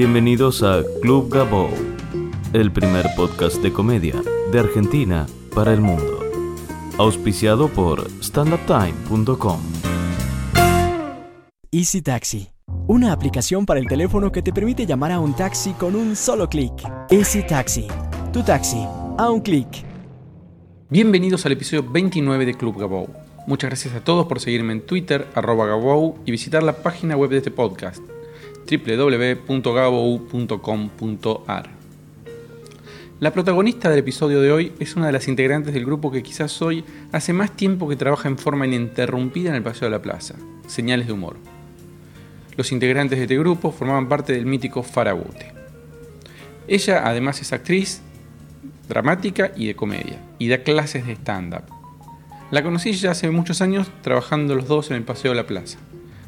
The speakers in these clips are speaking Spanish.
Bienvenidos a Club Gabo, el primer podcast de comedia de Argentina para el mundo. Auspiciado por standuptime.com. Easy Taxi, una aplicación para el teléfono que te permite llamar a un taxi con un solo clic. Easy Taxi, tu taxi, a un clic. Bienvenidos al episodio 29 de Club Gabou. Muchas gracias a todos por seguirme en Twitter, arroba Gabou, y visitar la página web de este podcast, www.gabou.com.ar. La protagonista del episodio de hoy es una de las integrantes del grupo que quizás hoy hace más tiempo que trabaja en forma ininterrumpida en el Paseo de la Plaza, Señales de Humor. Los integrantes de este grupo formaban parte del mítico Farabute. Ella además es actriz, dramática y de comedia, y da clases de stand-up. La conocí ya hace muchos años trabajando los dos en el Paseo de la Plaza,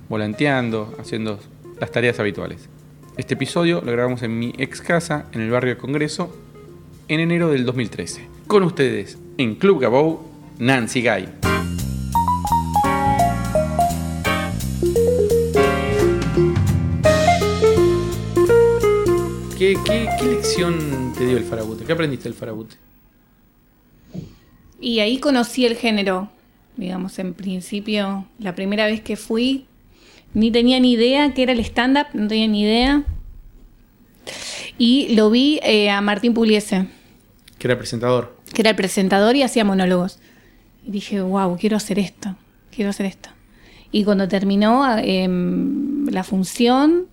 volanteando, haciendo las tareas habituales. Este episodio lo grabamos en mi ex casa, en el barrio Congreso, en enero del 2013. Con ustedes, en Club Gabou, Nancy Guy. ¿Qué, qué, qué lección te dio el farabute? ¿Qué aprendiste del farabute? Y ahí conocí el género. Digamos, en principio, la primera vez que fui, ni tenía ni idea que era el stand-up, no tenía ni idea. Y lo vi eh, a Martín Puliese, Que era presentador. que era el presentador y hacía monólogos. Y dije, wow, quiero hacer esto, quiero hacer esto. Y cuando terminó em, la función,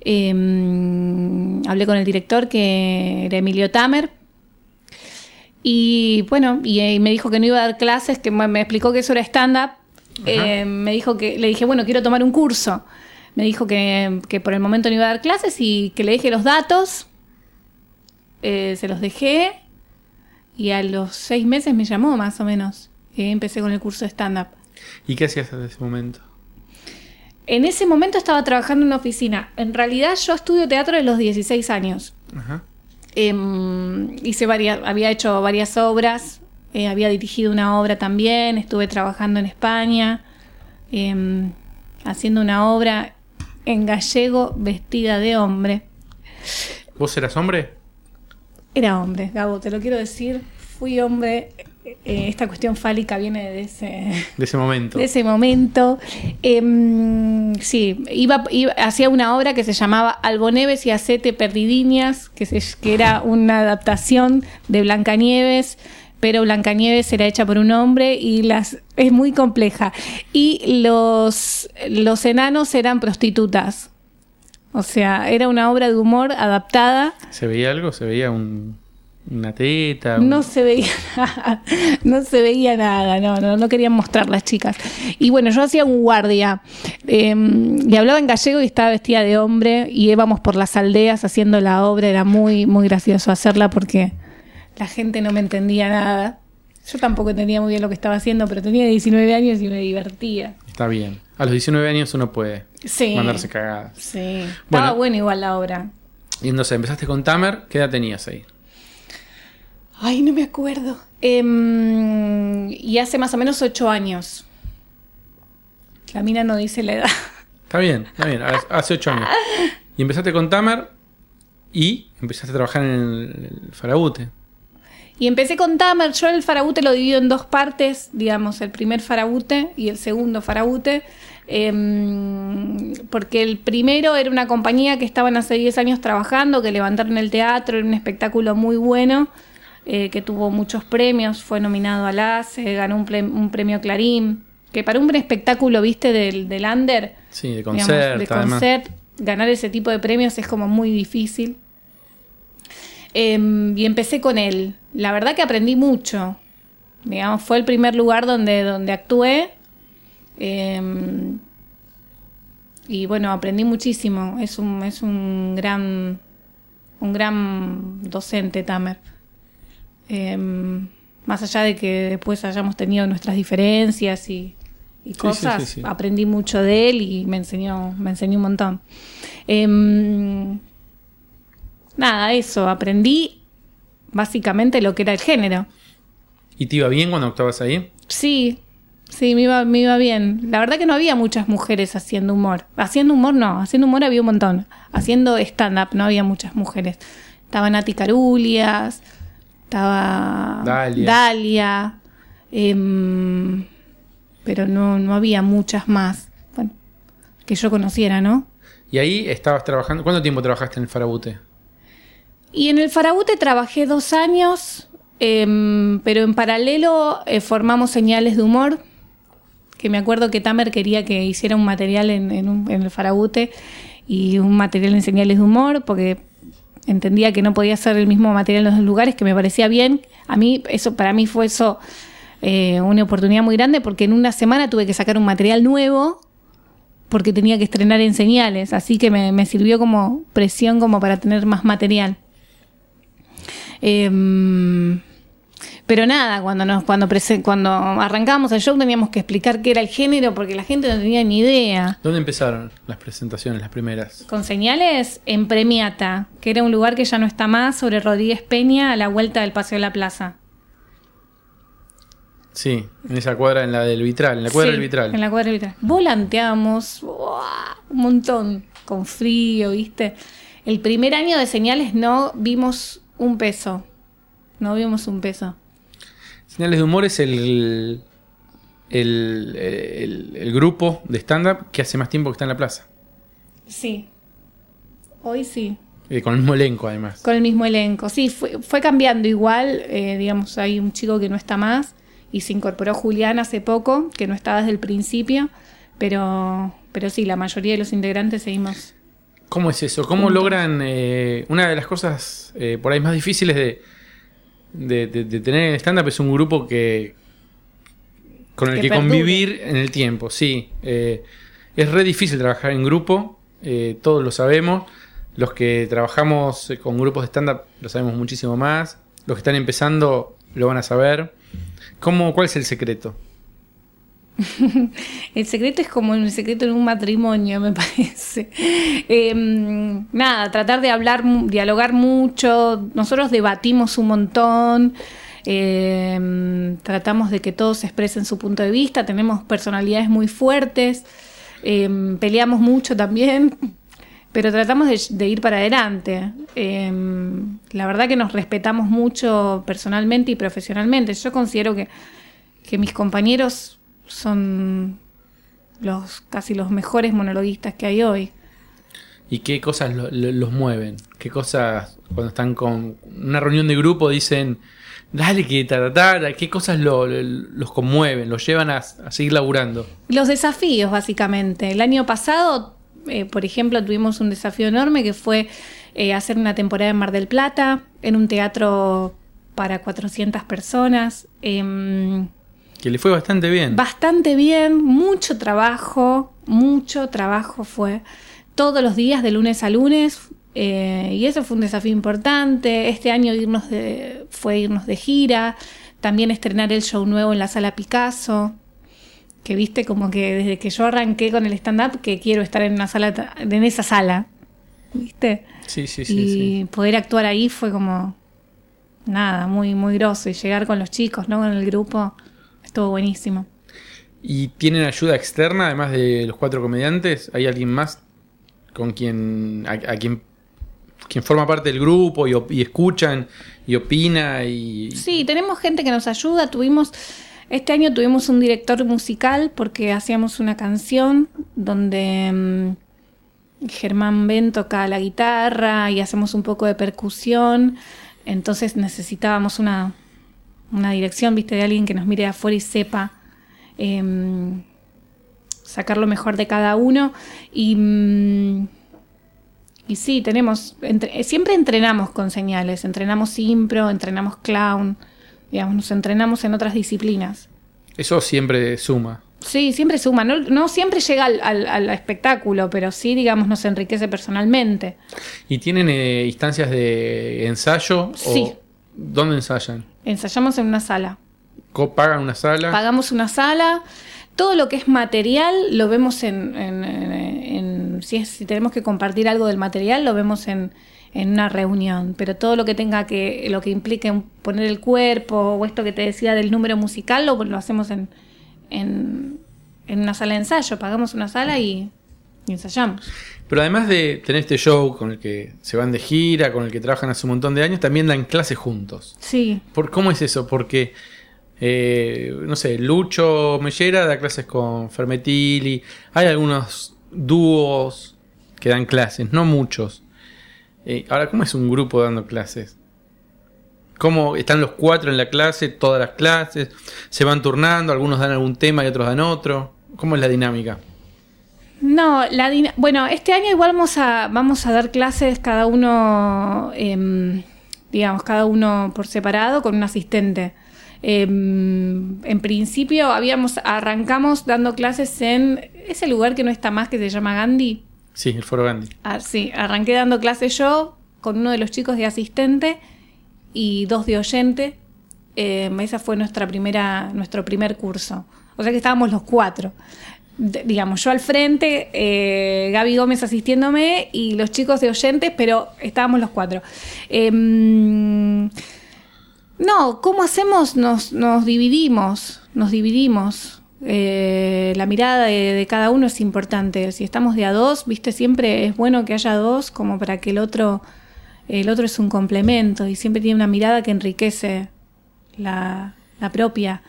em, hablé con el director, que era Emilio Tamer. Y bueno, y, eh, me dijo que no iba a dar clases, que me explicó que eso era stand-up. Eh, me dijo que, le dije, bueno, quiero tomar un curso. Me dijo que, que por el momento no iba a dar clases y que le dejé los datos. Eh, se los dejé y a los seis meses me llamó más o menos. Empecé con el curso de stand-up. ¿Y qué hacías desde ese momento? En ese momento estaba trabajando en una oficina. En realidad yo estudio teatro de los 16 años. Ajá. Em, hice varias, había hecho varias obras, eh, había dirigido una obra también, estuve trabajando en España, em, haciendo una obra en gallego vestida de hombre. ¿Vos eras hombre? Era hombre, Gabo, te lo quiero decir, fui hombre. eh, esta cuestión fálica viene de ese, De ese momento. de ese momento. Em, sí, iba, iba- hacía una obra que se llamaba Alboneves y Acete Perdidiñas, que, se- que era una adaptación de Blancanieves, pero Blancanieves era hecha por un hombre y las es muy compleja. Y los, los enanos eran prostitutas. O sea, era una obra de humor adaptada. ¿Se veía algo? ¿Se veía un- una teta? un- No se veía nada, no se veía nada, no, no, no querían mostrar las chicas. Y bueno, yo hacía un guardia eh, y hablaba en gallego y estaba vestida de hombre y íbamos por las aldeas haciendo la obra, era muy, muy gracioso hacerla porque la gente no me entendía nada. Yo tampoco entendía muy bien lo que estaba haciendo, pero tenía 19 años y me divertía. Está bien. A los 19 años uno puede Sí. mandarse cagadas. Sí, estaba Bueno. bueno igual la obra. Y entonces empezaste con Tamer. ¿Qué edad tenías ahí? Ay, no me acuerdo. Em, y hace más o menos ocho años. La mina no dice la edad. Está bien, está bien. Hace- Hace 8 años. Y empezaste con Tamer y empezaste a trabajar en el, el Farabute. Y empecé con Tamer. Yo el farabute lo divido en dos partes, digamos, el primer farabute y el segundo farabute. Em, porque el primero era una compañía que estaban hace 10 años trabajando, que levantaron el teatro, era un espectáculo muy bueno, eh, que tuvo muchos premios, fue nominado al ACE, ganó un, pre- un premio Clarín, que para un espectáculo, viste, del, del under, Sí, de digamos, concert, de concert, ganar ese tipo de premios es como muy difícil. Em, y empecé con él. La verdad que aprendí mucho. Digamos, fue el primer lugar donde, donde actué. Em, y bueno, aprendí muchísimo. Es un, es un gran un gran docente, Tamer. Em, más allá de que después hayamos tenido nuestras diferencias y, cosas, sí, sí. aprendí mucho de él y me enseñó, me enseñó un montón. Nada, eso, aprendí básicamente lo que era el género. ¿Y te iba bien cuando actuabas ahí? Sí, Sí, me iba, me iba bien. La verdad que no había muchas mujeres haciendo humor. Haciendo humor no, haciendo humor había un montón. Haciendo stand-up no había muchas mujeres. Estaba Nati Carulias, estaba Dalia. Dalia, em, pero no, no había muchas más. Bueno, que yo conociera, ¿no? Y ahí estabas trabajando. ¿Cuánto tiempo trabajaste en el Farabute? Y en el Farabute trabajé dos años, em, pero en paralelo eh, formamos señales de humor, que me acuerdo que Tamer quería que hiciera un material en, en un- en el Farabute y un material en señales de humor, porque entendía que no podía ser el mismo material en los lugares, que me parecía bien. A mí, eso para mí fue eso eh, una oportunidad muy grande, porque en una semana tuve que sacar un material nuevo porque tenía que estrenar en señales, así que me, me sirvió como presión como para tener más material. Em, pero nada, cuando nos, cuando prese- cuando arrancábamos el show teníamos que explicar qué era el género porque la gente no tenía ni idea. ¿Dónde empezaron las presentaciones, las primeras? Con señales en Premiata, que era un lugar que ya no está más, sobre Rodríguez Peña, a la vuelta del Paseo de la Plaza. Sí, en esa cuadra, en la del vitral, en la cuadra Sí, del vitral. En la cuadra del vitral. Volanteamos ¡buah! un montón, con frío, ¿viste? El primer año de señales no vimos un peso. No vimos un peso. Señales de Humor es el, el, el- el grupo de stand-up que hace más tiempo que está en la plaza. Sí. Hoy sí. Eh, con el mismo elenco, además. Con el mismo elenco. Sí, fue, fue cambiando igual. eh, digamos, hay un chico que no está más y se incorporó Julián hace poco, que no estaba desde el principio. Pero, pero sí, la mayoría de los integrantes seguimos. ¿Cómo es eso? ¿Cómo logran eh, una de las cosas eh, por ahí más difíciles de, de, de- de tener en stand-up es un grupo que con el Que convivir en el tiempo, sí. Eh, es re difícil trabajar en grupo, todos lo sabemos. Los que trabajamos con grupos de stand-up lo sabemos muchísimo más. Los que están empezando lo van a saber. ¿Cómo, ¿Cuál es el secreto? El secreto es como el secreto en un matrimonio, me parece. Em, nada, tratar de hablar, dialogar mucho. Nosotros debatimos un montón. em, tratamos de que todos expresen su punto de vista. Tenemos personalidades muy fuertes. em, peleamos mucho también. Pero tratamos de, de ir para adelante. La verdad que nos respetamos mucho personalmente y profesionalmente. Yo considero que, que mis compañeros son los casi los mejores monologuistas que hay hoy. ¿Y qué cosas lo- lo- los mueven? ¿Qué cosas cuando están con una reunión de grupo dicen, dale que ta, ta, ta", ¿Qué cosas lo- lo- los conmueven, los llevan a, a seguir laburando? Los desafíos, básicamente. El año pasado, eh, por ejemplo, tuvimos un desafío enorme que fue eh, hacer una temporada en Mar del Plata, en un teatro para 400 personas. Em, Que le fue bastante bien. Bastante bien, mucho trabajo, mucho trabajo fue todos los días de lunes a lunes eh, y eso fue un desafío importante. Este año irnos de, fue irnos de gira, también estrenar el show nuevo en la sala Picasso, que viste como que desde que yo arranqué con el stand-up que quiero estar en una sala, en esa sala, viste. Sí, sí, sí. y sí. poder actuar ahí fue como nada, muy, muy groso y llegar con los chicos, ¿no? Con el grupo, estuvo buenísimo. ¿Y tienen ayuda externa, además de los cuatro comediantes? ¿Hay alguien más con quien, a, a quien, quien forma parte del grupo y, escuchan y opina? Y, Sí, tenemos gente que nos ayuda. Tuvimos, este año tuvimos un director musical porque hacíamos una canción donde mm, Germán Ben toca la guitarra y hacemos un poco de percusión. Entonces necesitábamos una, una dirección, viste, de alguien que nos mire de afuera y sepa em, sacar lo mejor de cada uno. Y, mm, y sí, tenemos, entre- siempre entrenamos con señales, entrenamos impro, entrenamos clown, digamos, nos entrenamos en otras disciplinas. Eso siempre suma. Sí, siempre suma, no, no siempre llega al, al- al espectáculo, pero sí, digamos, nos enriquece personalmente. ¿Y tienen eh, instancias de ensayo? Sí. O, ¿Dónde ensayan? Ensayamos en una sala. ¿Pagan una sala? Pagamos una sala. Todo lo que es material lo vemos en. en- si, es- si tenemos que compartir algo del material, lo vemos en, en una reunión. Pero todo lo que tenga que. lo que implique poner el cuerpo, o esto que te decía del número musical, lo, lo hacemos en, en, en una sala de ensayo. Pagamos una sala y, y ensayamos. Pero además de tener este show con el que se van de gira, con el que trabajan hace un montón de años, también dan clases juntos. Sí. ¿Por, ¿Cómo es eso? Porque, eh, no sé, Lucho Mellera da clases con Fermetili, hay algunos dúos que dan clases, no muchos. Eh, ahora, ¿cómo es un grupo dando clases? ¿Cómo están los cuatro en la clase, todas las clases? ¿Se van turnando? ¿Algunos dan algún tema y otros dan otro? ¿Cómo es la dinámica? No, la bueno, este año igual vamos a, vamos a dar clases cada uno, em, digamos, cada uno por separado con un asistente. Em, en principio habíamos, arrancamos dando clases en ese lugar que no está más, que se llama Gandhi. Sí, el Foro Gandhi. Ah, sí, arranqué dando clases yo con uno de los chicos de asistente y dos de oyente. Eh, esa fue nuestra primera, nuestro primer curso. O sea que estábamos los cuatro. Digamos, yo al frente, eh, Gaby Gómez asistiéndome y los chicos de oyentes, pero estábamos los cuatro. Em, no, ¿cómo hacemos? Nos, nos dividimos, nos dividimos. Eh, la mirada de, cada uno es importante. Si estamos de a dos, viste, siempre es bueno que haya dos, como para que el otro, el otro es un complemento y siempre tiene una mirada que enriquece la, propia.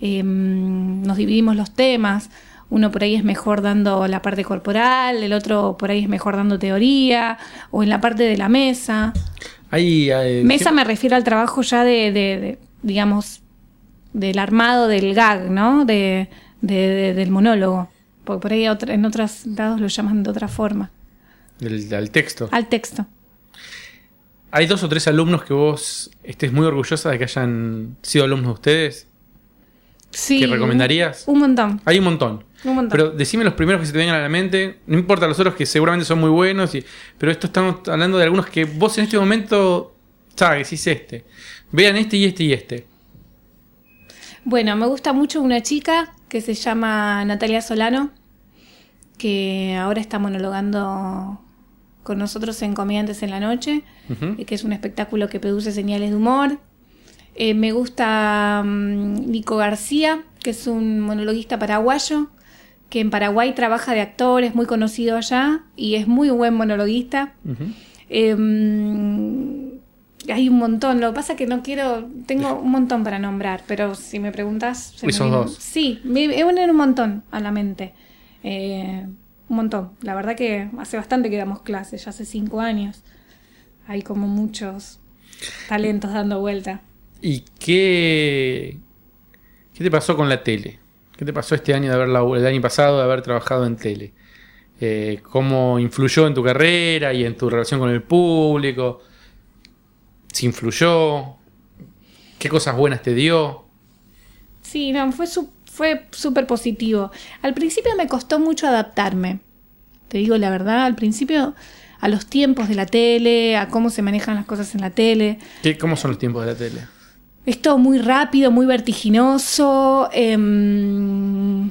Eh, nos dividimos los temas. Uno por ahí es mejor dando la parte corporal, el otro por ahí es mejor dando teoría, o en la parte de la mesa. Eh, Mesa ¿qué- me refiero al trabajo ya de, de- de, digamos, del armado del gag, ¿no? De, de- de- del monólogo. Porque por ahí otra- en otros lados lo llaman de otra forma. del, del texto. Al texto. ¿Hay dos o tres alumnos que vos estés muy orgullosa de que hayan sido alumnos de ustedes? Sí. ¿Qué recomendarías? Un montón. Hay un montón. Un. Pero decime los primeros que se te vengan a la mente. No importa los otros que seguramente son muy buenos. y- pero esto estamos hablando de algunos que vos en este momento sabes, decís este. Vean este y este y este. Bueno, me gusta mucho una chica que se llama Natalia Solano, que ahora está monologando con nosotros en Comediantes en la Noche, eh, que es un espectáculo que produce señales de humor. Eh, me gusta mm, Nico García, que es un monologuista paraguayo, que en Paraguay trabaja de actor, es muy conocido allá y es muy buen monologuista. Eh, mm, hay un montón, lo que pasa es que no quiero, tengo un montón para nombrar, pero si me preguntas... se Esos dos. Sí, me, me vienen un montón a la mente. Eh, un montón. La verdad que hace bastante que damos clases, ya hace cinco años. Hay como muchos talentos dando vuelta. ¿Y qué, qué te pasó con la tele? ¿Qué te pasó este año de haber el año pasado de haber trabajado en tele? Eh, ¿Cómo influyó en tu carrera y en tu relación con el público? ¿Si influyó? ¿Qué cosas buenas te dio? Sí, no, fue su- fue súper positivo. Al principio me costó mucho adaptarme. Te digo la verdad, al principio a los tiempos de la tele, a cómo se manejan las cosas en la tele. ¿Qué, ¿Cómo son los tiempos de la tele? Es todo muy rápido, muy vertiginoso. em,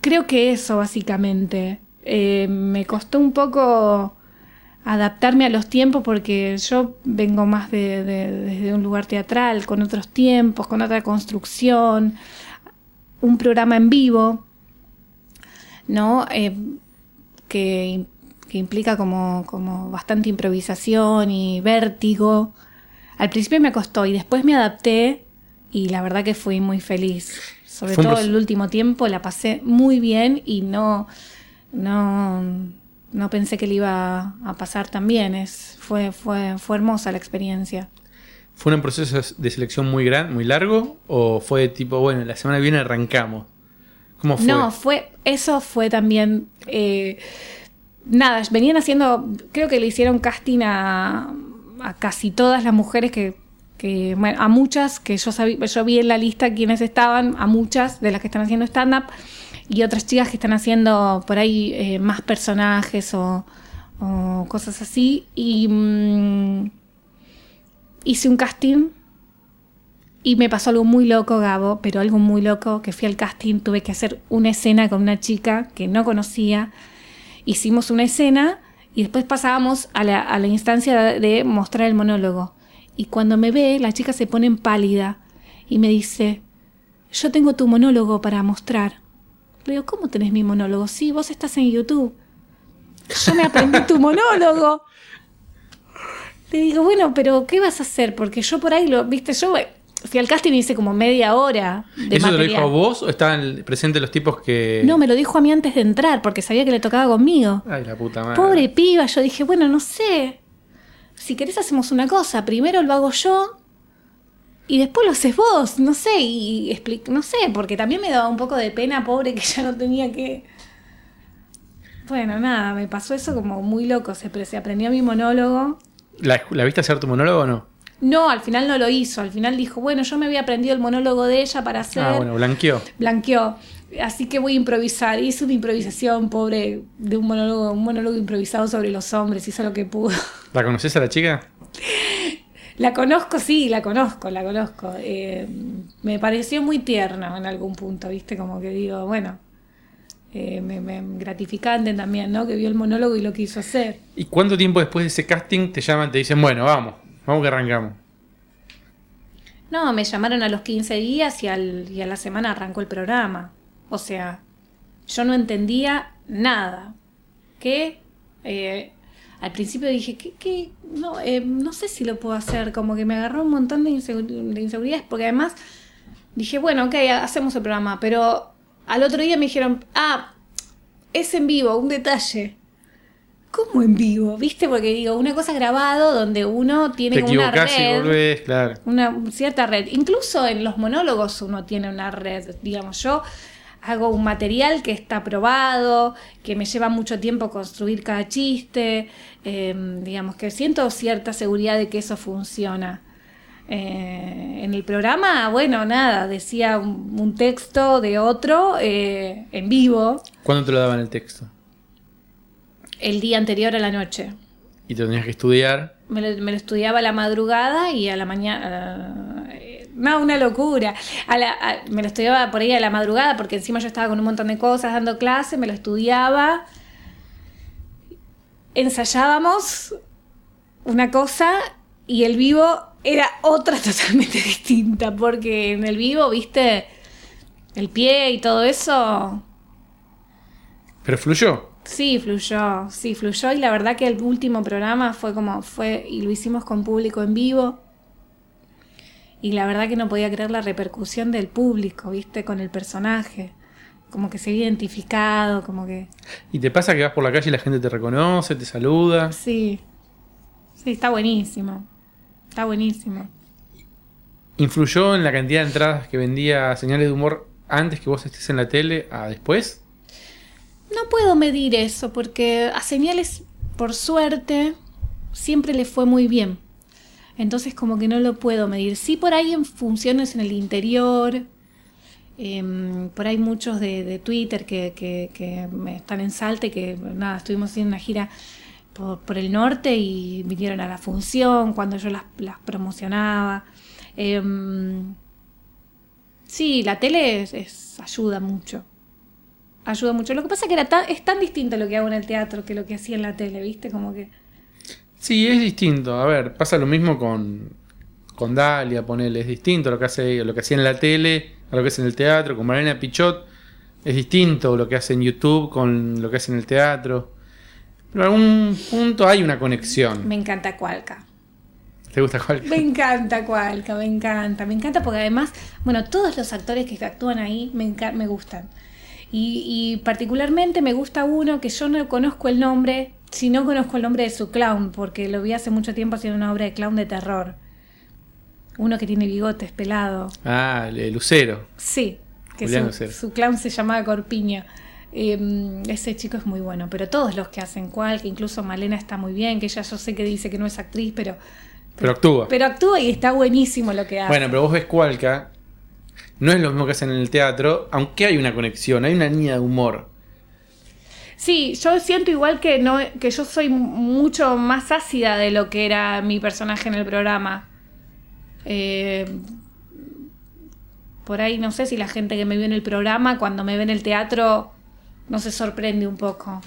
creo que eso, básicamente. Eh, me costó un poco adaptarme a los tiempos porque yo vengo más de, de- desde un lugar teatral, con otros tiempos, con otra construcción, un programa en vivo, ¿no? Eh, que, que implica como, como bastante improvisación y vértigo. Al principio me costó y después me adapté y la verdad que fui muy feliz. Sobre todo el último tiempo la pasé muy bien y no, no, no pensé que le iba a pasar tan bien. Es, fue, fue, fue hermosa la experiencia. ¿Fue un proceso de selección muy gran, muy largo? ¿O fue tipo, bueno, la semana que viene arrancamos? ¿Cómo fue? No, fue, eso fue también. eh, nada, venían haciendo, creo que le hicieron casting a, a casi todas las mujeres que, bueno, a muchas que yo sabí, yo vi en la lista quienes estaban, a muchas de las que están haciendo stand-up y otras chicas que están haciendo por ahí eh, más personajes o, o cosas así. Y mm, hice un casting y me pasó algo muy loco, Gabo, pero algo muy loco, que fui al casting, tuve que hacer una escena con una chica que no conocía. Hicimos una escena y después pasábamos a la, a la instancia de, mostrar el monólogo. Y cuando me ve, la chica se pone en pálida y me dice, yo tengo tu monólogo para mostrar. Le digo, ¿cómo tenés mi monólogo? Sí, vos estás en YouTube. Yo me aprendí tu monólogo. Le digo, bueno, pero ¿qué vas a hacer? Porque yo por ahí lo, viste, yo fui al casting y hice como media hora de ¿Eso te lo dijo a vos o estaban presentes los tipos que.? No, me lo dijo a mí antes de entrar, porque sabía que le tocaba conmigo. Ay, la puta madre. Pobre piba, yo dije, bueno, no sé. Si querés hacemos una cosa, primero lo hago yo y después lo haces vos, no sé, y no sé, porque también me daba un poco de pena, pobre, que ya no tenía que... Bueno, nada, me pasó eso como muy loco, se, se aprendió mi monólogo. ¿La, la viste hacer tu monólogo o no? No, al final no lo hizo, al final dijo, bueno, yo me había aprendido el monólogo de ella para hacer... Ah, bueno, blanqueó. blanqueó. Así que voy a improvisar. Hice una improvisación, pobre, de un monólogo, un monólogo improvisado sobre los hombres, hizo lo que pudo. ¿La conoces a la chica? La conozco, sí, la conozco, la conozco. Eh, me pareció muy tierno en algún punto, ¿viste? Como que digo, bueno, eh, me, me- gratificante también, ¿no? Que vio el monólogo y lo quiso hacer. ¿Y cuánto tiempo después de ese casting te llaman, te dicen, bueno, vamos, vamos que arrancamos? No, me llamaron a los 15 días y, al, y a la semana arrancó el programa. O sea, yo no entendía nada. Que eh, al principio dije, ¿qué? qué? No, eh, no sé si lo puedo hacer. Como que me agarró un montón de, de inseguridades. Porque además dije, bueno, ok, hacemos el programa. Pero al otro día me dijeron, ah, es en vivo, un detalle. ¿Cómo en vivo? ¿Viste? Porque digo, una cosa es grabado donde uno tiene Te una equivocás y red volvés, claro. una cierta red. Incluso en los monólogos uno tiene una red. Digamos, yo hago un material que está probado, que me lleva mucho tiempo construir cada chiste. eh, digamos que siento cierta seguridad de que eso funciona. Eh, en el programa, bueno, nada, decía un, un texto de otro eh, en vivo ¿Cuándo te lo daban el texto? El día anterior a la noche. Y te tenías que estudiar. Me lo, me lo estudiaba a la madrugada y a la mañana. eh, No, una locura. A la- a- me lo estudiaba por ahí a la madrugada porque encima yo estaba con un montón de cosas dando clase, me lo estudiaba. Ensayábamos una cosa y el vivo era otra totalmente distinta porque en el vivo, viste, el pie y todo eso Pero fluyó. Sí, fluyó, sí, fluyó y la verdad que el último programa fue como fue y lo hicimos con público en vivo y la verdad que no podía creer la repercusión del público, viste, con el personaje, como que se había identificado, como que ¿Y te pasa que vas por la calle y la gente te reconoce, te saluda? sí, sí, está buenísimo, está buenísimo. ¿Influyó en la cantidad de entradas que vendía señales de humor antes que vos estés en la tele a después? No puedo medir eso porque a señales, por suerte, siempre le fue muy bien. Entonces como que no lo puedo medir. Sí por ahí en funciones en el interior, em, por ahí muchos de, de Twitter que, que- están en Salta y que nada, estuvimos haciendo una gira por, por el norte y vinieron a la función cuando yo las, promocionaba. Em, sí, la tele es- ayuda mucho ayuda mucho. Lo que pasa es que era tan, es tan distinto lo que hago en el teatro que lo que hacía en la tele, ¿viste? Como que... Sí, es distinto. A ver, pasa lo mismo con, con Dalia, ponele. Es distinto lo que hace lo que hacía en la tele a lo que hace en el teatro. Con Marina Pichot es distinto lo que hace en YouTube con lo que hace en el teatro. Pero en algún punto hay una conexión. Me encanta Cualca. ¿Te gusta cuál? Me encanta Cualca, me encanta. Me encanta porque además, bueno, todos los actores que actúan ahí me, me gustan. Y, y particularmente me gusta uno que yo no conozco el nombre, si no conozco el nombre de su clown, porque lo vi hace mucho tiempo haciendo una obra de clown de terror. Uno que tiene bigotes pelado. Ah, el Lucero. Sí, que Julián su, Lucero. su clown se llamaba Corpiño. Eh, ese chico es muy bueno, pero todos los que hacen cual, que incluso Malena está muy bien, que ella yo sé que dice que no es actriz, pero, Pero actúa. pero actúa y está buenísimo lo que hace. Bueno, pero vos ves Cualca. No es lo mismo que hacen en el teatro, aunque hay una conexión, hay una línea de humor. Sí, yo siento igual que no que yo soy mucho más ácida de lo que era mi personaje en el programa. Eh, por ahí no sé si la gente que me vio en el programa, cuando me ve en el teatro, no se sorprende un poco.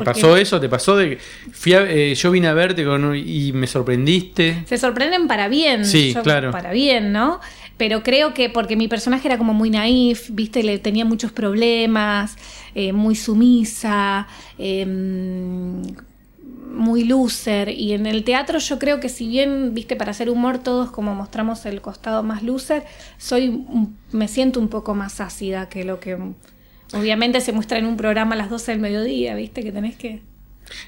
¿Te pasó eso? ¿Te pasó de que fui a- eh, yo vine a verte con y me sorprendiste? Se sorprenden para bien. Sí, claro. Para bien, ¿no? Pero creo que porque mi personaje era como muy naif, viste, le tenía muchos problemas, eh, muy sumisa, eh, muy loser. Y en el teatro yo creo que si bien, viste, para hacer humor todos como mostramos el costado más loser, soy me siento un poco más ácida que lo que obviamente se muestra en un programa a las 12 del mediodía, viste, que tenés que...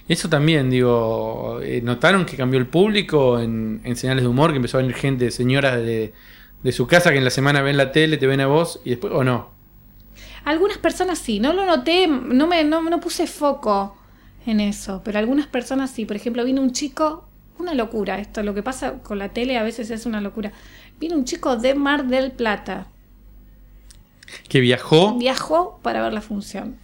Eso también, digo, eh, ¿notaron que cambió el público en, en señales de humor? Que empezó a venir gente, señoras de, de su casa que en la semana ven la tele, te ven a vos y después, o no. Algunas personas sí, no lo noté, no me no, no puse foco en eso, pero algunas personas sí. Por ejemplo, vino un chico, una locura esto, lo que pasa con la tele a veces es una locura. Vino un chico de Mar del Plata, Que viajó. viajó para ver la función.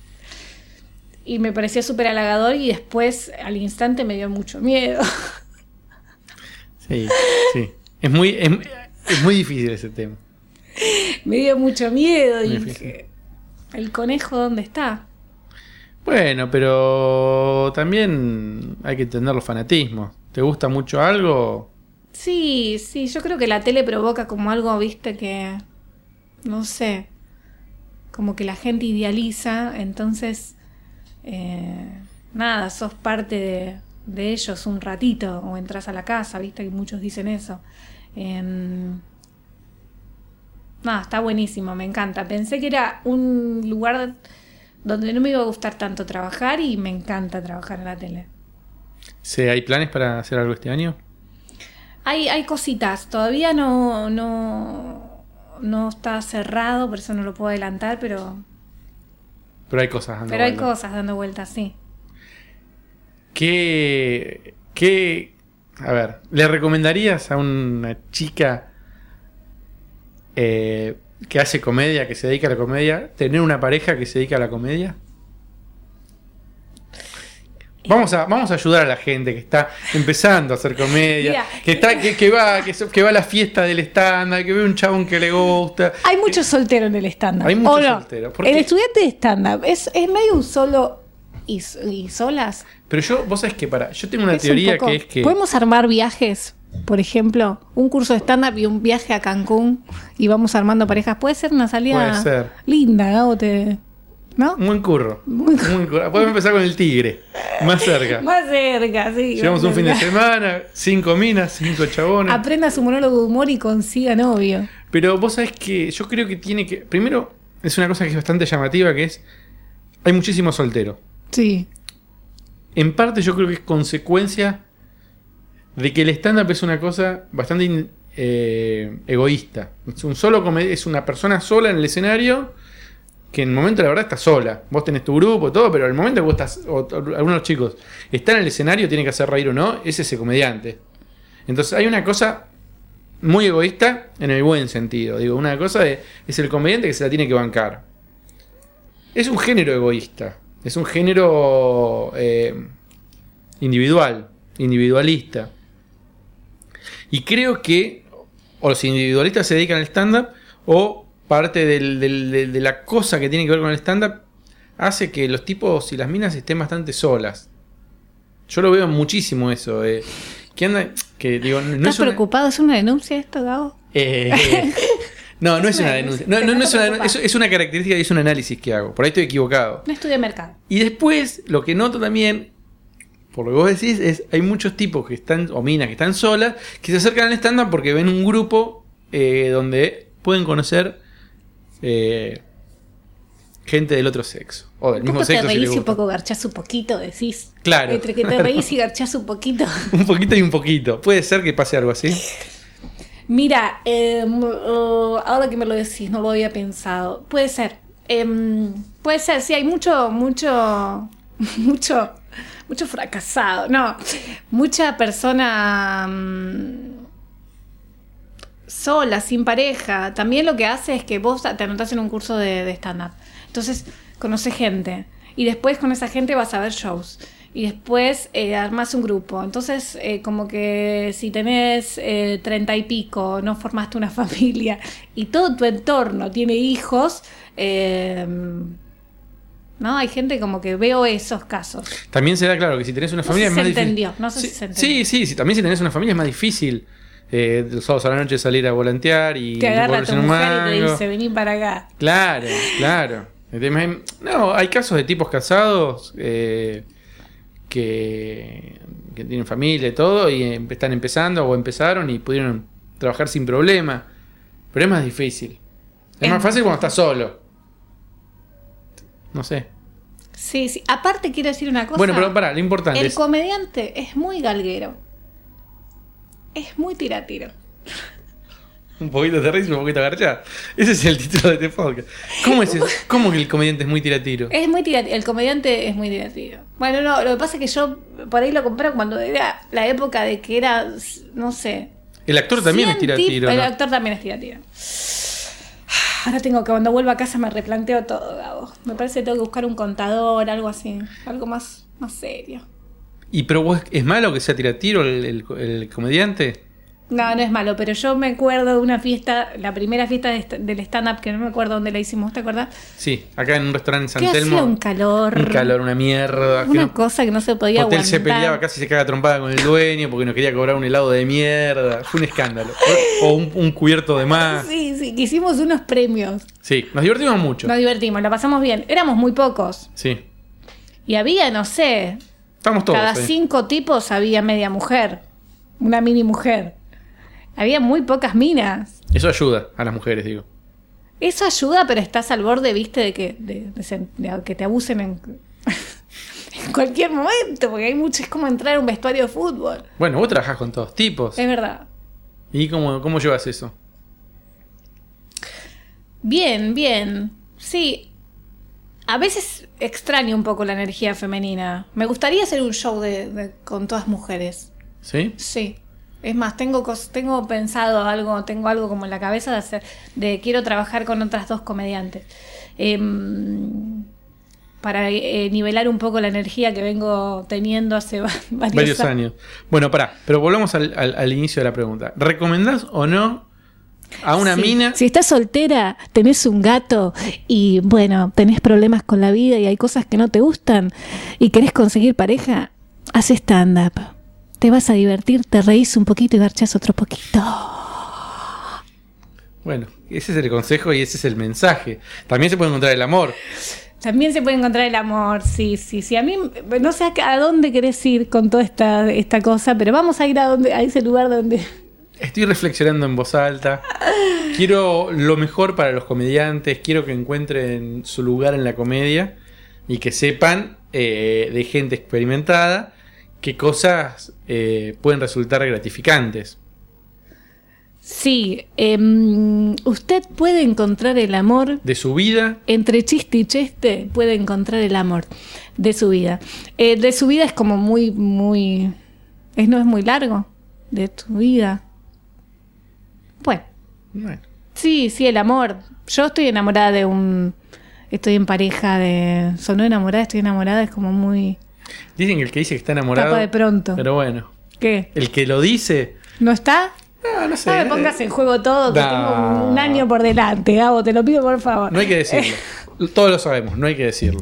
Y me pareció súper halagador y después al instante me dio mucho miedo. Sí, sí. Es muy, es, es muy difícil ese tema. me dio mucho miedo y dije, ¿el conejo dónde está? Bueno, pero también hay que entender los fanatismos. ¿Te gusta mucho algo? Sí, sí, yo creo que la tele provoca como algo, viste, que, no sé, como que la gente idealiza, entonces, eh, nada, sos parte de, de ellos un ratito, o entras a la casa, viste, que muchos dicen eso. Em, nada, está buenísimo, me encanta. Pensé que era un lugar donde no me iba a gustar tanto trabajar y me encanta trabajar en la tele. Sí, ¿Hay planes para hacer algo este año? Hay, hay cositas, todavía no, no, no está cerrado, por eso no lo puedo adelantar, pero, Pero hay cosas. dando pero hay cosas dando vueltas, sí. ¿Qué, qué, a ver, le recomendarías a una chica eh, que hace comedia, que se dedica a la comedia, tener una pareja que se dedica a la comedia? Vamos a, vamos a ayudar a la gente que está empezando a hacer comedia, que está, que, que va, que, que va a la fiesta del stand que ve un chabón que le gusta. Hay muchos solteros en el stand-up. Hay muchos solteros, ¿por El estudiante de stand-up es, es medio un solo y, solas. Pero yo, vos sabés que para, yo tengo una Es un teoría poco- que es que ¿Podemos armar viajes? Por ejemplo, un curso de stand-up y un viaje a Cancún y vamos armando parejas. Puede ser una salida Puede ser. linda, Gabo, te- ¿no? buen curro. Muy curro. Podemos empezar con el tigre, más cerca. Más cerca, sí. Llevamos un fin de semana, cinco minas, cinco chabones. Aprenda su monólogo de humor y consiga novio. Pero vos sabés que yo creo que tiene que. Primero, es una cosa que es bastante llamativa, que es. Hay muchísimos solteros. Sí. En parte yo creo que es consecuencia de que el stand-up es una cosa bastante in- eh, egoísta. Es, un solo es una persona sola en el escenario que en el momento la verdad está sola. Vos tenés tu grupo, todo, pero el momento que vos estás, o, o algunos chicos, están en el escenario, tiene que hacer reír o no, es ese comediante. Entonces hay una cosa muy egoísta en el buen sentido. Digo, una cosa de, es el comediante que se la tiene que bancar. Es un género egoísta. Es un género eh, individual, individualista. Y creo que o los individualistas se dedican al stand-up o parte del- de la cosa que tiene que ver con el stand-up hace que los tipos y las minas estén bastante solas. Yo lo veo muchísimo eso. eh, que anda, que digo, no ¿Estás es una- preocupado? ¿Es una denuncia esto, Gabo? eh, no, no es una denuncia. No, no, no es una denuncia. Es, es una característica y es un análisis que hago. Por ahí estoy equivocado. No estudia mercado. Y después, lo que noto también, por lo que vos decís, es hay muchos tipos que están, o minas que están solas, que se acercan al stand-up porque ven un grupo eh, donde pueden conocer eh, gente del otro sexo. O del mismo te sexo. si les reís y un poco garchás un poquito, decís. Claro. Entre que te reís y garchás un poquito. Un poquito y un poquito. Puede ser que pase algo así. Mira, em, uh, ahora que me lo decís, no lo había pensado. Puede ser. Em, puede ser, sí, hay mucho, mucho, mucho, mucho fracasado. No, mucha persona mm, sola, sin pareja. También lo que hace es que vos te anotás en un curso de, de stand-up. Entonces, conoces gente. Y después con esa gente vas a ver shows. Y después eh, armás un grupo. Entonces, eh, como que si tenés eh, treinta y pico, no formaste una familia y todo tu entorno tiene hijos, eh, ¿no? Hay gente como que veo esos casos. También se da claro que si tenés una No familia sé es si más se difícil. entendió, no sé sí, si se entendió. sí, sí, sí, también si tenés una familia es más difícil eh, los sábados a la noche salir a volantear y Te agarra tu mujer y te dice, vení para acá. Claro, claro. No, hay casos de tipos casados eh, que, que tienen familia y todo y em- están empezando o empezaron y pudieron trabajar sin problema. Pero es más difícil. Es Es más fácil cuando estás solo. No sé. Sí, sí. Aparte quiero decir una cosa. Bueno, pero pará, lo importante El es... comediante es muy galguero. Es muy tiratiro. Un poquito de risa y un poquito de garcha. Ese es el título de este podcast. ¿Cómo, es eso? ¿Cómo que el comediante es muy tiratiro? Es muy tiratiro. El comediante es muy tiratiro. Bueno, no, lo que pasa es que yo por ahí lo compré cuando era la época de que era, no sé. El actor también es 100 tip- tiratiro. El ¿no? actor también es tiratiro. Ahora tengo que, cuando vuelva a casa me replanteo todo, Gabo. Me parece que tengo que buscar un contador, algo así. Algo más, más serio. ¿Y pero vos, es malo que sea tiratiro el, el- el comediante? No, no es malo, pero yo me acuerdo de una fiesta, la primera fiesta de esta- del stand-up, que no me acuerdo dónde la hicimos, ¿te acuerdas? Sí, acá en un restaurante en San Que Telmo. hacía un calor. Un calor, una mierda. Una no- cosa que no se podía Hotel aguantar. se peleaba, casi se caga trompada con el dueño porque nos quería cobrar un helado de mierda. Fue un escándalo. O, o un, un cubierto de más. Sí, sí, que hicimos unos premios. Sí, nos divertimos mucho. Nos divertimos, la pasamos bien. Éramos muy pocos. Sí, Y había, no sé, estamos todos. cada ahí. cinco tipos había media mujer. Una mini mujer. Había muy pocas minas. Eso ayuda a las mujeres, digo. Eso ayuda, pero estás al borde, viste, de que, de, de sen- de que te abusen en, en cualquier momento, porque hay mucho, es como entrar a un vestuario de fútbol. Bueno, vos trabajás con todos tipos. Es verdad. ¿Y cómo, cómo llevas eso? Bien, bien. Sí. A veces extraño un poco la energía femenina. Me gustaría hacer un show de, de- con todas mujeres. ¿Sí? Sí. Es más, tengo tengo pensado algo, tengo algo como en la cabeza de hacer, de quiero trabajar con otras dos comediantes. Em, para eh, nivelar un poco la energía que vengo teniendo hace va- varios, Varios años. años. Bueno, pará, pero volvamos al, al- al inicio de la pregunta. ¿Recomendás o no a una Sí. mina? Si estás soltera, tenés un gato y bueno, tenés problemas con la vida y hay cosas que no te gustan y querés conseguir pareja, haz stand-up. Te vas a divertir, te reís un poquito y garchás otro poquito. Bueno, ese es el consejo y ese es el mensaje. También se puede encontrar el amor. También se puede encontrar el amor, sí, sí, sí. A mí no sé a, a dónde querés ir con toda esta, esta cosa, pero vamos a ir a, donde, a ese lugar donde... Estoy reflexionando en voz alta. Quiero lo mejor para los comediantes. Quiero que encuentren su lugar en la comedia y que sepan eh, de gente experimentada qué cosas eh, pueden resultar gratificantes. Sí, em, usted puede encontrar el amor De su vida, entre chiste y chiste puede encontrar el amor de su vida. Eh, de su vida es como muy, muy... Es, no es muy largo. De tu vida. Bueno, bueno, sí, sí, el amor. Yo estoy enamorada de un... Estoy en pareja de... Sonó enamorada, estoy enamorada, es como muy... dicen que el que dice que está enamorado. Tapa de pronto. Pero bueno, ¿Qué? el que lo dice. ¿No está? No, no sé. No me pongas en juego todo, que No. tengo un año por delante, Gabo, te lo pido por favor. No hay que decirlo. Todos lo sabemos, no hay que decirlo.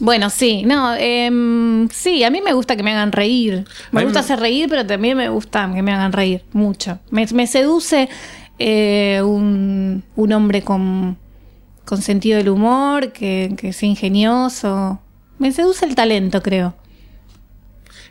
Bueno, sí, no, em, sí, a mí me gusta que me hagan reír. Me gusta me- hacer reír, pero también me gusta que me hagan reír mucho. Me, me seduce eh, un, un hombre con, con sentido del humor, que, que sea ingenioso. Me seduce el talento, creo.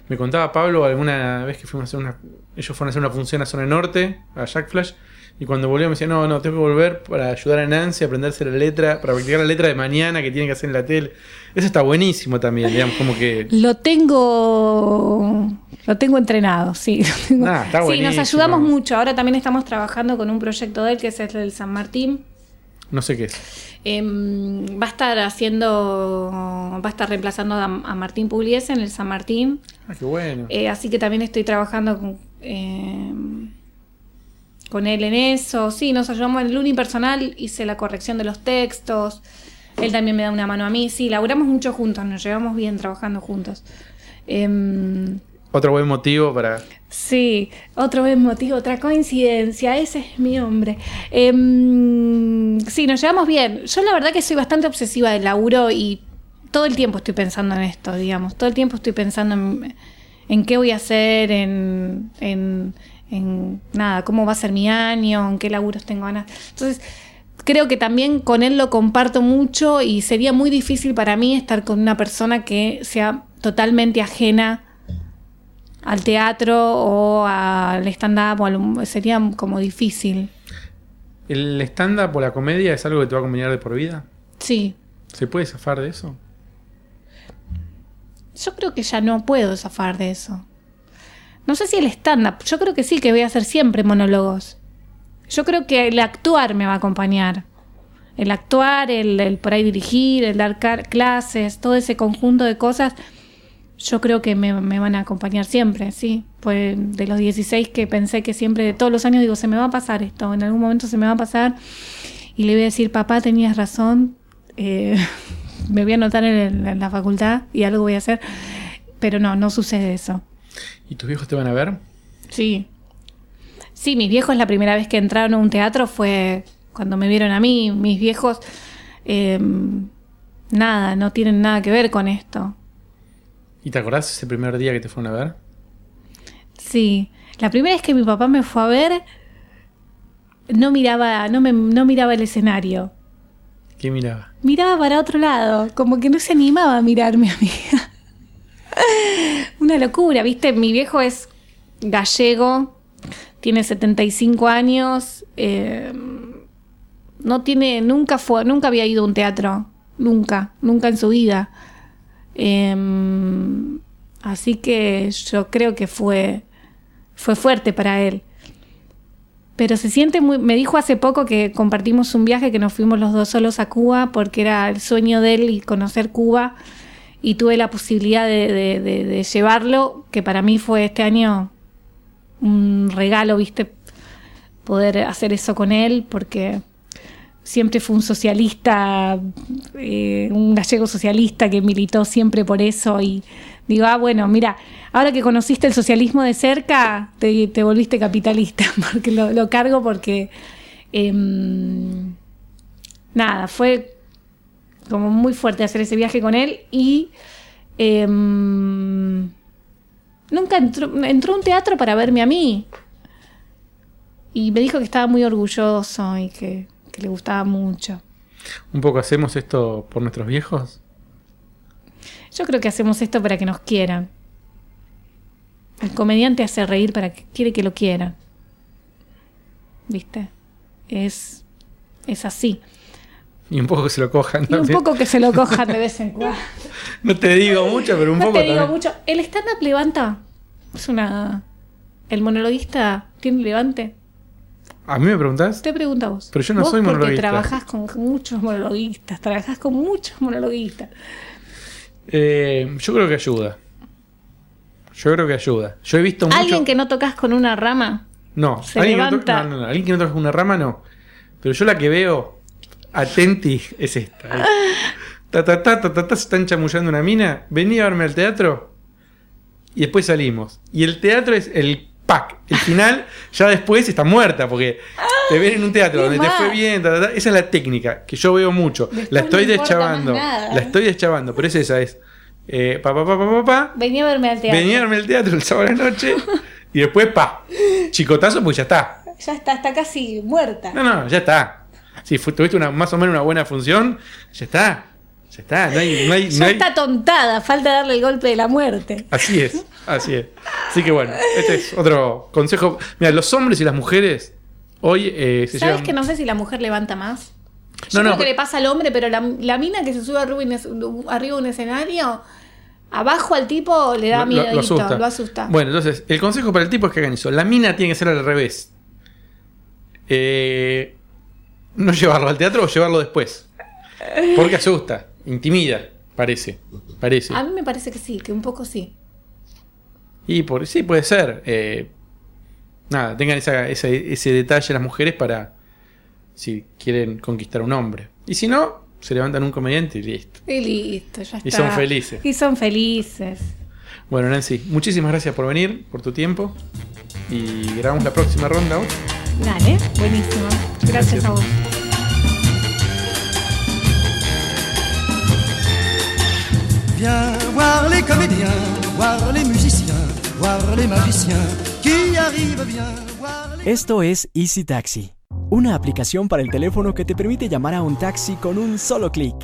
Me contaba Pablo alguna vez que fuimos a hacer una. Ellos fueron a hacer una función a Zona Norte, a Jack Flash, y cuando volvió me decía: No, no, tengo que volver para ayudar a Nancy a aprenderse la letra, para practicar la letra de mañana que tiene que hacer en la tele. Eso está buenísimo también, digamos, como que. Lo tengo. Lo tengo entrenado, sí. tengo- Ah, está sí, nos ayudamos mucho. Ahora también estamos trabajando con un proyecto de él que es el del San Martín. No sé qué es. Em, va a estar haciendo, va a estar reemplazando a, a Martín Pugliese en el San Martín. Ah, qué bueno. Eh, así que también estoy trabajando con, em, con él en eso. Sí, nos ayudamos en el unipersonal, hice la corrección de los textos. Él también me da una mano a mí. Sí, laburamos mucho juntos, nos llevamos bien trabajando juntos. Em, Otro buen motivo para. Sí, otro buen motivo, otra coincidencia, ese es mi hombre. Em, sí, nos llevamos bien. Yo la verdad que soy bastante obsesiva del laburo y todo el tiempo estoy pensando en esto, digamos. Todo el tiempo estoy pensando en, en qué voy a hacer, en, en, en nada, cómo va a ser mi año, en qué laburos tengo ganas. Entonces, creo que también con él lo comparto mucho y sería muy difícil para mí estar con una persona que sea totalmente ajena al teatro o al stand-up, o al- sería como difícil. ¿El stand-up o la comedia es algo que te va a acompañar de por vida? Sí, ¿Se puede zafar de eso? yo creo que ya no puedo zafar de eso. No sé si el stand-up, yo creo que sí, que voy a hacer siempre monólogos. Yo creo que el actuar me va a acompañar. El actuar, el, el por ahí dirigir, el dar clases, todo ese conjunto de cosas, yo creo que me, me van a acompañar siempre, sí. Pues de los 16 que pensé que siempre, de todos los años, digo, se me va a pasar esto, en algún momento se me va a pasar. Y le voy a decir, papá, tenías razón, eh, me voy a anotar en, en la facultad y algo voy a hacer. Pero no, no sucede eso. ¿Y tus viejos te van a ver? Sí. Sí, mis viejos la primera vez que entraron a un teatro fue cuando me vieron a mí. Mis viejos, eh, nada, no tienen nada que ver con esto. ¿Y te acordás ese primer día que te fueron a ver? Sí. La primera vez que mi papá me fue a ver, no miraba, no me, no miraba el escenario. ¿Qué miraba? Miraba para otro lado, como que no se animaba a mirarme a mí. Una locura, ¿viste? Mi viejo es gallego, tiene 75 años, eh, no tiene, nunca fue, nunca había ido a un teatro, nunca, nunca en su vida. Eh, así que yo creo que fue, fue fuerte para él. Pero se siente muy. Me dijo hace poco que compartimos un viaje que nos fuimos los dos solos a Cuba porque era el sueño de él y conocer Cuba. Y tuve la posibilidad de, llevarlo, que para mí fue este año un regalo, ¿viste? Poder hacer eso con él, porque siempre fue un socialista, eh, un gallego socialista que militó siempre por eso. Y digo, ah, bueno, mira, ahora que conociste el socialismo de cerca, te, te volviste capitalista, porque lo, lo cargo porque... em, nada, fue como muy fuerte hacer ese viaje con él y em, nunca entró, entró a un teatro para verme a mí. Y me dijo que estaba muy orgulloso y que, que le gustaba mucho. ¿Un poco hacemos esto por nuestros viejos? Yo creo que hacemos esto para que nos quieran. El comediante hace reír para que quiere que lo quieran. ¿Viste? Es, es así. Y un poco que se lo cojan Y un poco que se lo cojan de vez en cuando. No te digo mucho, pero un No poco te digo también. mucho. El stand-up levanta. Es una. El monologuista tiene levante. ¿A mí me preguntás? Te pregunto a vos. Pero yo no Vos soy porque monologuista. trabajás con muchos monologuistas. Trabajás con muchos monologuistas. Eh, yo creo que ayuda. Yo creo que ayuda. Yo he visto mucho... Alguien que no tocas con una rama. No, se alguien que no levanta. no, no, no, alguien que no toca una rama no. Pero yo la que veo atenti es esta. eh. Ta, ta, ta, ta, ta, ta, se están chamullando una mina. Vení a verme al teatro. Y después salimos. Y el teatro es el pack. El final, ya después está muerta. Porque te ven en un teatro donde te fue bien. ta, ta, ta. Esa es la técnica que yo veo mucho. Después la estoy no deschavando. La estoy deschavando. Pero es esa, es. Eh, pa, pa, pa, pa, pa, pa. Venía a verme al teatro. Venía a verme al teatro el sábado a la noche. y después, pa. Chicotazo, pues ya está. Ya está, está casi muerta. No, no, ya está. Si tuviste una, más o menos una buena función, ya está. Ya está. No hay, no hay, ya no hay- está tontada. Falta darle el golpe de la muerte. Así es, así es. Así que bueno, este es otro consejo. Mira, los hombres y las mujeres hoy eh, se ¿Sabes llevan. que no sé si la mujer levanta más? Yo No, creo no, que pero- le pasa al hombre, pero la, la mina que se sube arriba, de un escenario, abajo al tipo le da miedo, lo- lo asusta. lo asusta. Bueno, entonces, el consejo para el tipo es que hagan eso. La mina tiene que ser al revés. Eh, no llevarlo al teatro o llevarlo después. Porque asusta, intimida, parece. Parece. A mí me parece que sí, que un poco sí. Y por sí, puede ser. Eh, nada, tengan esa- ese, ese detalle las mujeres para si quieren conquistar a un hombre. Y si no, se levantan un comediante y listo. Y listo, ya está. Y son felices. Y son felices. Bueno, Nancy, muchísimas gracias por venir, por tu tiempo. Y grabamos la próxima ronda. hoy. Dale, buenísimo. Gracias, Gracias. a vos. Viens voir les comédiens, voir les musiciens, voir les magiciens qui qui arrive, viens voir les... Esto es Easy Taxi, una aplicación para el teléfono que te permite llamar a un taxi con un solo clic.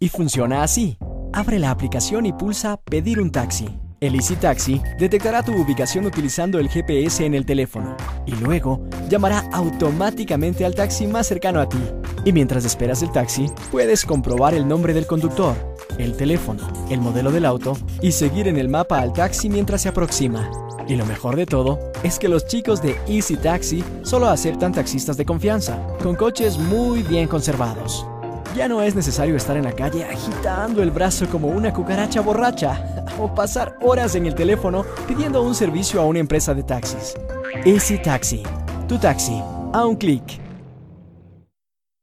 Y funciona así. Abre la aplicación y pulsa Pedir un taxi. El Easy Taxi detectará tu ubicación utilizando el GPS en el teléfono y luego llamará automáticamente al taxi más cercano a ti. Y mientras esperas el taxi, puedes comprobar el nombre del conductor, el teléfono, el modelo del auto y seguir en el mapa al taxi mientras se aproxima. Y lo mejor de todo es que los chicos de Easy Taxi solo aceptan taxistas de confianza, con coches muy bien conservados. Ya no es necesario estar en la calle agitando el brazo como una cucaracha borracha o pasar horas en el teléfono pidiendo un servicio a una empresa de taxis. Easy Taxi, tu taxi, a un clic.